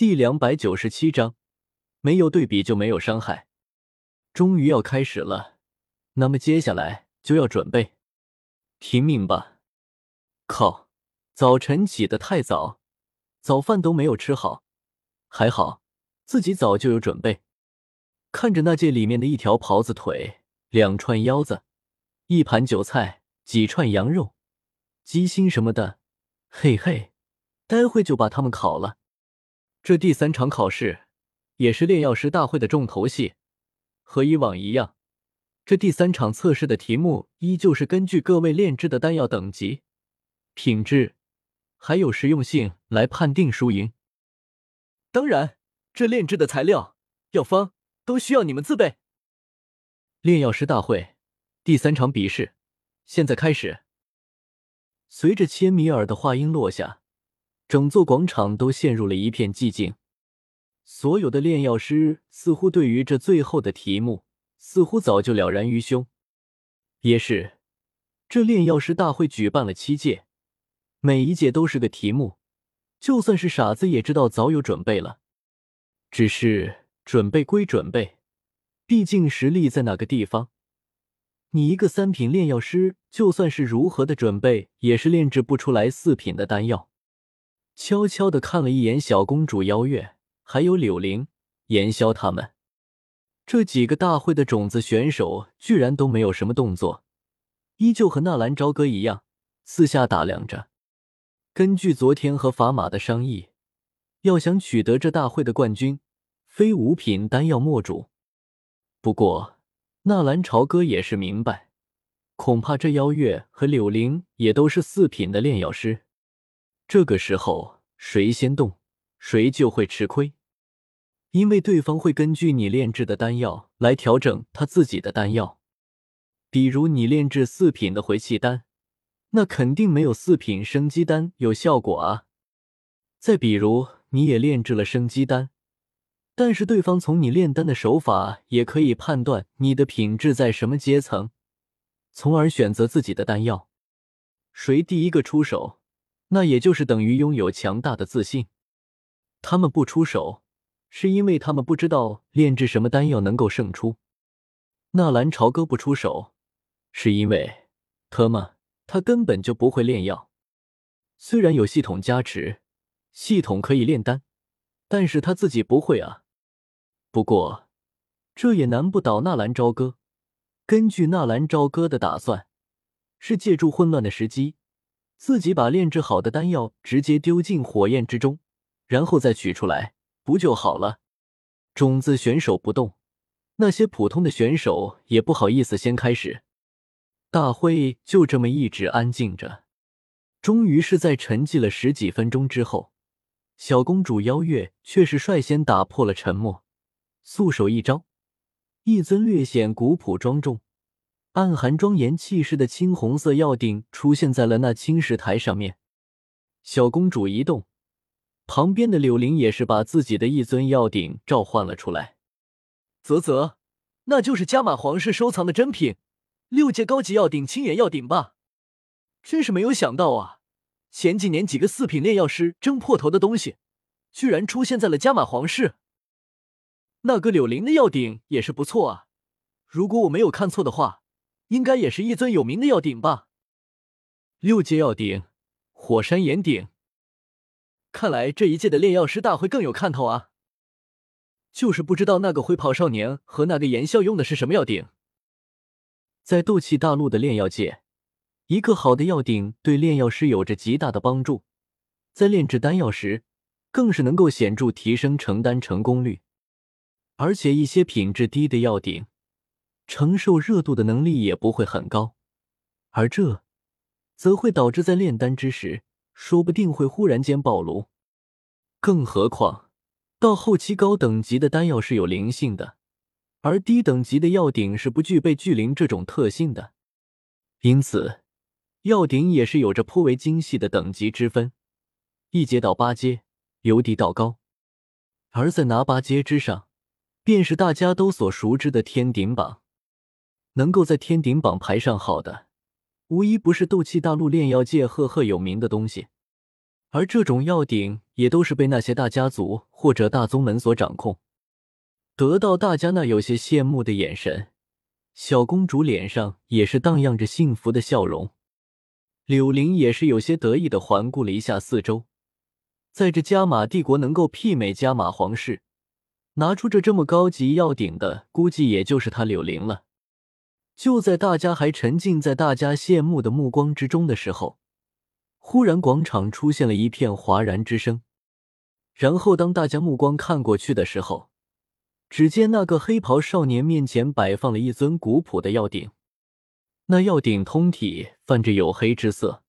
第两百九十七章，没有对比就没有伤害。终于要开始了，那么接下来就要准备，拼命吧！靠，早晨起得太早，早饭都没有吃好，还好自己早就有准备。看着那戒里面的一条狍子腿，两串腰子，一盘韭菜，几串羊肉，鸡心什么的，嘿嘿，待会就把他们烤了。这第三场考试也是炼药师大会的重头戏，和以往一样，这第三场测试的题目依旧是根据各位炼制的丹药等级、品质还有实用性来判定输赢。当然，这炼制的材料、药方都需要你们自备。炼药师大会第三场比试现在开始。随着千米尔的话音落下。整座广场都陷入了一片寂静，所有的炼药师似乎对于这最后的题目，似乎早就了然于胸。也是，这炼药师大会举办了七届，每一届都是个题目，就算是傻子也知道早有准备了。只是准备归准备，毕竟实力在哪个地方，你一个三品炼药师，就算是如何的准备，也是炼制不出来四品的丹药。悄悄的看了一眼小公主邀月，还有柳玲、炎萧他们这几个大会的种子选手，居然都没有什么动作，依旧和纳兰朝歌一样，四下打量着。根据昨天和法码的商议，要想取得这大会的冠军，非五品丹药莫属。不过纳兰朝歌也是明白，恐怕这邀月和柳玲也都是四品的炼药师。这个时候，谁先动，谁就会吃亏，因为对方会根据你炼制的丹药来调整他自己的丹药。比如你炼制四品的回气丹，那肯定没有四品生机丹有效果啊。再比如你也炼制了生机丹，但是对方从你炼丹的手法也可以判断你的品质在什么阶层，从而选择自己的丹药。谁第一个出手？那也就是等于拥有强大的自信。他们不出手，是因为他们不知道炼制什么丹药能够胜出。纳兰朝歌不出手，是因为特么他根本就不会炼药。虽然有系统加持，系统可以炼丹，但是他自己不会啊。不过这也难不倒纳兰朝歌。根据纳兰朝歌的打算，是借助混乱的时机。自己把炼制好的丹药直接丢进火焰之中，然后再取出来，不就好了？种子选手不动，那些普通的选手也不好意思先开始。大会就这么一直安静着。终于是在沉寂了十几分钟之后，小公主邀月却是率先打破了沉默，素手一招，一尊略显古朴庄重。暗含庄严气势的青红色药鼎出现在了那青石台上面。小公主一动，旁边的柳玲也是把自己的一尊药鼎召唤了出来。啧啧，那就是加玛皇室收藏的珍品，六阶高级药鼎青眼药鼎吧？真是没有想到啊！前几年几个四品炼药师争破头的东西，居然出现在了加玛皇室。那个柳玲的药鼎也是不错啊，如果我没有看错的话。应该也是一尊有名的药鼎吧？六阶药鼎，火山岩鼎。看来这一届的炼药师大会更有看头啊！就是不知道那个灰袍少年和那个炎啸用的是什么药鼎。在斗气大陆的炼药界，一个好的药鼎对炼药师有着极大的帮助，在炼制丹药时，更是能够显著提升成丹成功率。而且一些品质低的药鼎。承受热度的能力也不会很高，而这则会导致在炼丹之时，说不定会忽然间爆炉。更何况，到后期高等级的丹药是有灵性的，而低等级的药鼎是不具备聚灵这种特性的。因此，药鼎也是有着颇为精细的等级之分，一阶到八阶，由低到高。而在拿八阶之上，便是大家都所熟知的天顶榜。能够在天顶榜排上号的，无一不是斗气大陆炼药界赫赫有名的东西。而这种药鼎也都是被那些大家族或者大宗门所掌控。得到大家那有些羡慕的眼神，小公主脸上也是荡漾着幸福的笑容。柳玲也是有些得意的环顾了一下四周，在这加玛帝国能够媲美加玛皇室，拿出这这么高级药鼎的，估计也就是他柳玲了。就在大家还沉浸在大家羡慕的目光之中的时候。忽然，广场出现了一片哗然之声。然后，当大家目光看过去的时候，只见那个黑袍少年面前摆放了一尊古朴的药鼎。那药鼎通体泛着黝黑之色，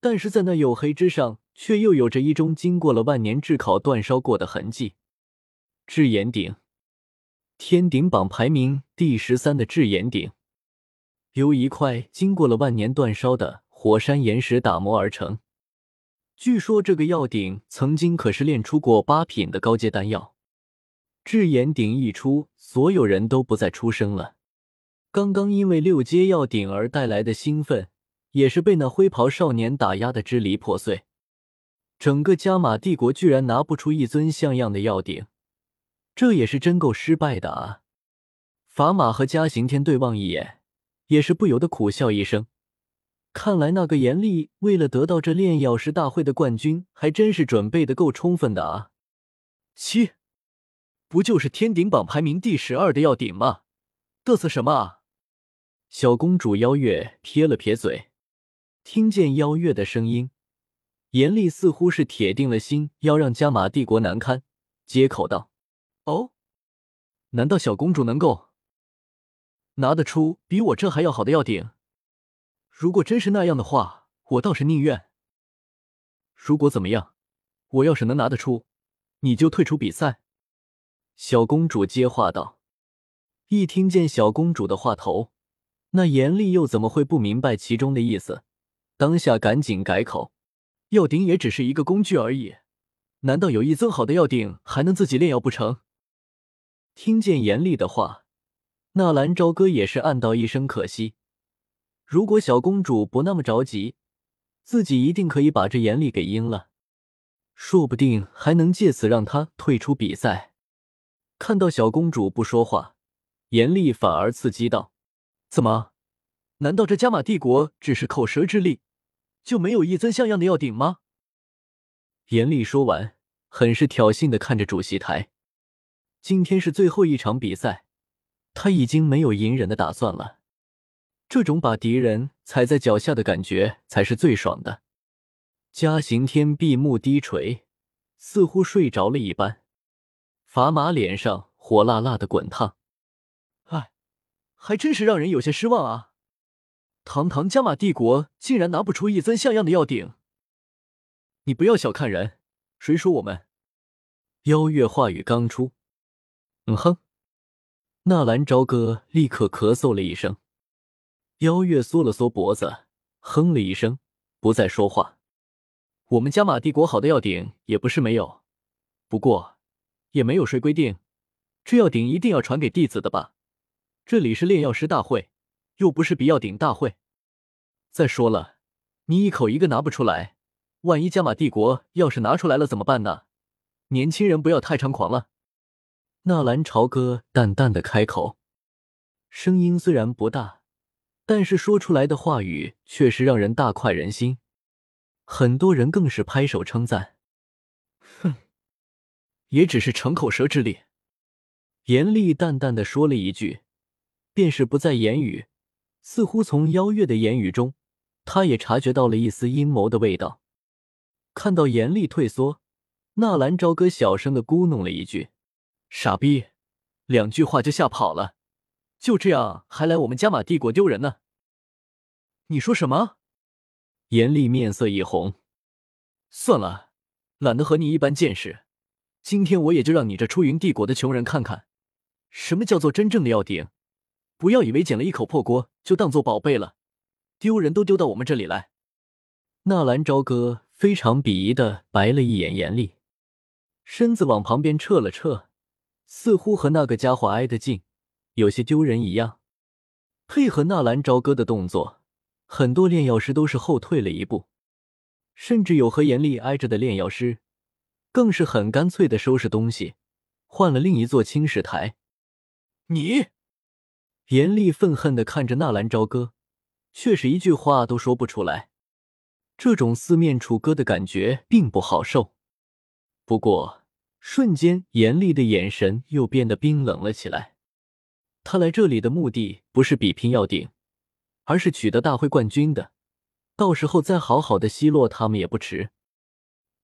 但是在那黝黑之上，却又有着一种经过了万年炙烤煅烧过的痕迹。炙炎鼎，天鼎榜排名第十三的炙炎鼎，由一块经过了万年煅烧的。火山岩石打磨而成。据说这个药鼎曾经可是炼出过八品的高阶丹药。至炎鼎一出，所有人都不再出声了。刚刚因为六阶药鼎而带来的兴奋，也是被那灰袍少年打压的支离破碎。整个加玛帝国居然拿不出一尊像样的药鼎，这也是真够失败的啊！法玛和嘉刑天对望一眼，也是不由得苦笑一声。看来那个严厉为了得到这炼药师大会的冠军，还真是准备的够充分的啊！七，不就是天鼎榜排名第十二的药鼎吗？嘚瑟什么啊？小公主邀月撇了撇嘴，听见邀月的声音，严厉似乎是铁定了心要让加玛帝国难堪，接口道：“哦，难道小公主能够拿得出比我这还要好的药鼎？”如果真是那样的话，我倒是宁愿。如果怎么样，我要是能拿得出，你就退出比赛。”小公主接话道。一听见小公主的话头，那严厉又怎么会不明白其中的意思？当下赶紧改口：“药鼎也只是一个工具而已，难道有一增好的药鼎还能自己炼药不成？”听见严厉的话，纳兰朝歌也是暗道一声可惜。如果小公主不那么着急，自己一定可以把这严厉给阴了，说不定还能借此让她退出比赛。看到小公主不说话，严厉反而刺激道：“怎么？难道这加玛帝国只是口舌之力，就没有一尊像样的药鼎吗？”严厉说完，很是挑衅的看着主席台。今天是最后一场比赛，他已经没有隐忍的打算了。这种把敌人踩在脚下的感觉才是最爽的。嘉刑天闭目低垂，似乎睡着了一般。法玛脸上火辣辣的滚烫，哎，还真是让人有些失望啊！堂堂加玛帝国竟然拿不出一尊像样的药鼎。你不要小看人，谁说我们？妖月话语刚出，嗯哼，纳兰朝歌立刻咳嗽了一声。妖月缩了缩脖子，哼了一声，不再说话。我们加玛帝国好的药鼎也不是没有，不过也没有谁规定这药鼎一定要传给弟子的吧？这里是炼药师大会，又不是比药鼎大会。再说了，你一口一个拿不出来，万一加玛帝国要是拿出来了怎么办呢？年轻人不要太猖狂了。纳兰朝歌淡淡的开口，声音虽然不大。但是说出来的话语却是让人大快人心，很多人更是拍手称赞。哼，也只是逞口舌之力。严厉淡淡的说了一句，便是不再言语。似乎从邀月的言语中，他也察觉到了一丝阴谋的味道。看到严厉退缩，纳兰朝歌小声的咕哝了一句：“傻逼！”两句话就吓跑了。就这样还来我们加玛帝国丢人呢？你说什么？严厉面色一红，算了，懒得和你一般见识。今天我也就让你这出云帝国的穷人看看，什么叫做真正的要顶。不要以为捡了一口破锅就当做宝贝了，丢人都丢到我们这里来。纳兰朝歌非常鄙夷的白了一眼严厉，身子往旁边撤了撤，似乎和那个家伙挨得近。有些丢人一样，配合纳兰朝歌的动作，很多炼药师都是后退了一步。甚至有和严厉挨着的炼药师，更是很干脆的收拾东西，换了另一座青石台。你，严厉愤恨的看着纳兰朝歌，却是一句话都说不出来。这种四面楚歌的感觉并不好受。不过瞬间，严厉的眼神又变得冰冷了起来。他来这里的目的不是比拼药鼎，而是取得大会冠军的。到时候再好好的奚落他们也不迟。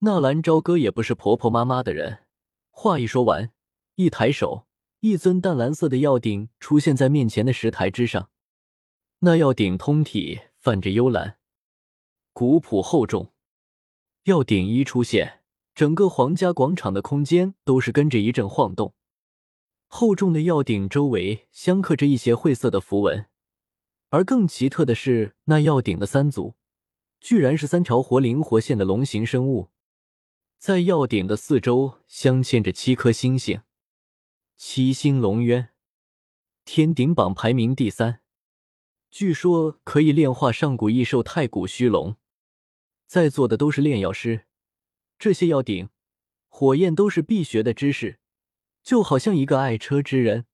纳兰朝歌也不是婆婆妈妈的人，话一说完，一抬手，一尊淡蓝色的药鼎出现在面前的石台之上。那药鼎通体泛着幽蓝，古朴厚重。药鼎一出现，整个皇家广场的空间都是跟着一阵晃动。厚重的药鼎周围镶刻着一些晦涩的符文，而更奇特的是，那药鼎的三足。居然是三条活灵活现的龙形生物，在药鼎的四周镶嵌着七颗星星。七星龙渊，天鼎榜排名第三，据说可以炼化上古异兽太古虚龙。在座的都是炼药师，这些要顶、火焰都是必学的知识，就好像一个爱车之人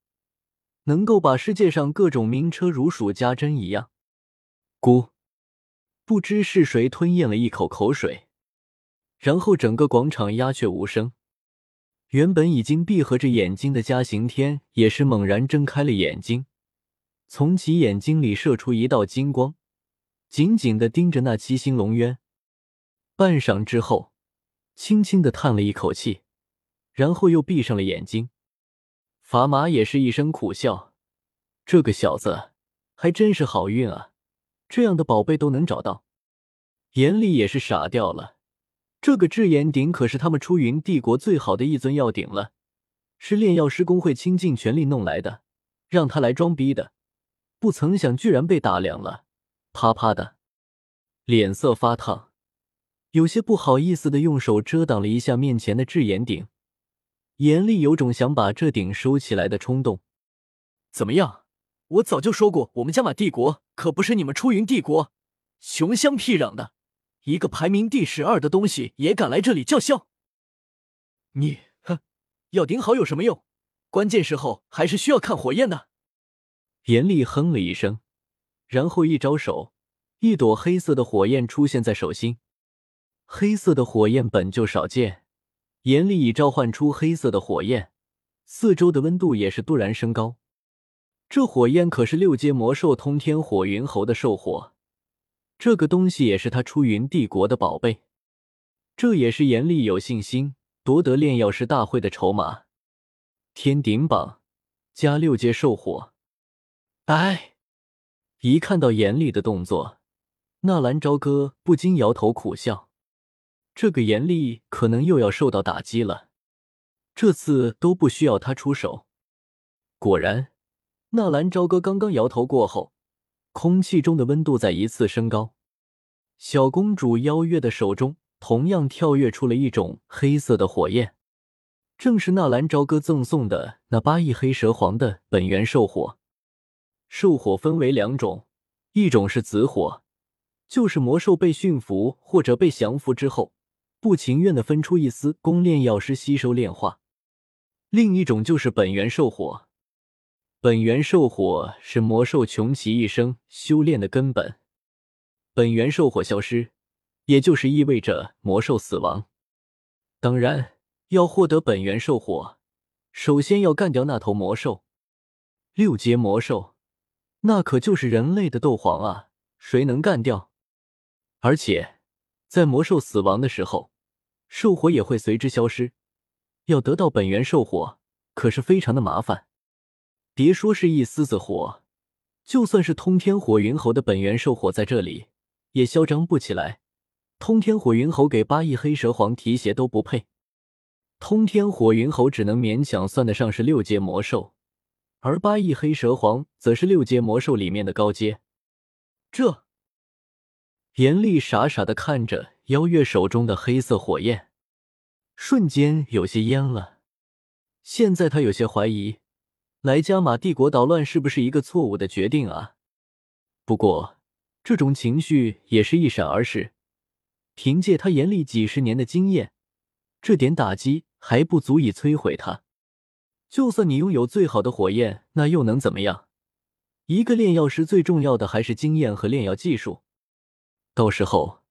能够把世界上各种名车如数家珍一样。咕。不知是谁吞咽了一口口水，然后整个广场鸦雀无声。原本已经闭合着眼睛的嘉刑天也是猛然睁开了眼睛，从其眼睛里射出一道金光，紧紧的盯着那七星龙渊。半晌之后，轻轻的叹了一口气，然后又闭上了眼睛。砝码也是一声苦笑：“这个小子还真是好运啊！”这样的宝贝都能找到，严厉也是傻掉了。这个智炎鼎可是他们出云帝国最好的一尊药鼎了，是炼药师工会倾尽全力弄来的，让他来装逼的。不曾想居然被打凉了，啪啪的，脸色发烫，有些不好意思的用手遮挡了一下面前的炙炎鼎。严厉有种想把这鼎收起来的冲动。怎么样？我早就说过，我们加玛帝国可不是你们出云帝国，穷乡僻壤的，一个排名第十二的东西也敢来这里叫嚣？你哼，要顶好有什么用？关键时候还是需要看火焰的。严厉哼了一声，然后一招手，一朵黑色的火焰出现在手心。黑色的火焰本就少见，严厉已召唤出黑色的火焰，四周的温度也是突然升高。这火焰可是六阶魔兽通天火云侯的兽火，这个东西也是他出云帝国的宝贝，这也是严厉有信心夺得炼药师大会的筹码。天顶榜加六阶兽火，哎，一看到严厉的动作，纳兰朝歌不禁摇头苦笑，这个严厉可能又要受到打击了，这次都不需要他出手。果然。纳兰朝歌刚刚摇头过后，空气中的温度再一次升高。小公主邀月的手中同样跳跃出了一种黑色的火焰，正是纳兰朝歌赠送的那八翼黑蛇皇的本源兽火。兽火分为两种，一种是紫火，就是魔兽被驯服或者被降服之后，不情愿的分出一丝供炼药师吸收炼化；另一种就是本源兽火。本源兽火是魔兽穷其一生修炼的根本，本源兽火消失，也就是意味着魔兽死亡。当然，要获得本源兽火，首先要干掉那头魔兽。六阶魔兽，那可就是人类的斗皇啊！谁能干掉？而且，在魔兽死亡的时候，兽火也会随之消失。要得到本源兽火，可是非常的麻烦。别说是一丝子火，就算是通天火云猴的本源兽火在这里，也嚣张不起来。通天火云猴给八翼黑蛇皇提鞋都不配。通天火云猴只能勉强算得上是六阶魔兽，而八翼黑蛇皇则是六阶魔兽里面的高阶。这，严厉傻傻的看着邀月手中的黑色火焰，瞬间有些蔫了。现在他有些怀疑。来加玛帝国捣乱是不是一个错误的决定啊？不过这种情绪也是一闪而逝，凭借他严厉几十年的经验，这点打击还不足以摧毁他。就算你拥有最好的火焰，那又能怎么样？一个炼药师最重要的还是经验和炼药技术。到时候，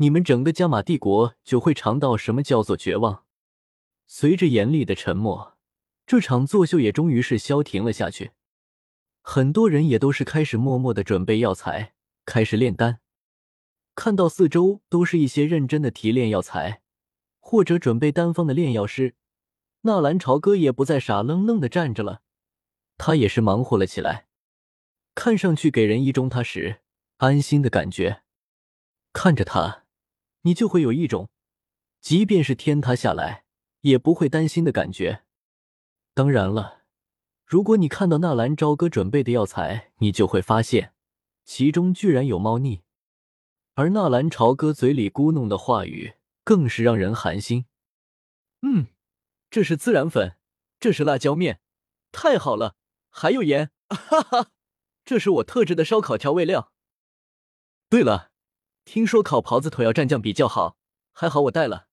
你们整个加玛帝国就会尝到什么叫做绝望。随着严厉的沉默，这场作秀也终于是消停了下去。很多人也都是开始默默的准备药材，开始炼丹。看到四周都是一些认真的提炼药材或者准备丹方的炼药师。纳兰朝歌也不再傻愣愣的站着了，他也是忙活了起来，看上去给人一种踏实、安心的感觉。看着他，你就会有一种，即便是天塌下来也不会担心的感觉。当然了，如果你看到纳兰朝歌准备的药材，你就会发现其中居然有猫腻，而纳兰朝歌嘴里咕哝的话语更是让人寒心。嗯。这是孜然粉，这是辣椒面，太好了！还有盐，哈哈，这是我特制的烧烤调味料。对了，听说烤狍子腿要蘸酱比较好，还好我带了。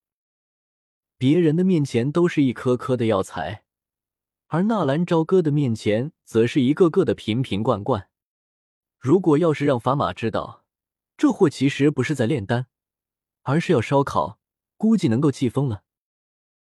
别人的面前都是一颗颗的药材，而纳兰朝歌的面前则是一个个的瓶瓶罐罐。如果要是让法玛知道，这货其实不是在炼丹，而是要烧烤，估计能够气疯了。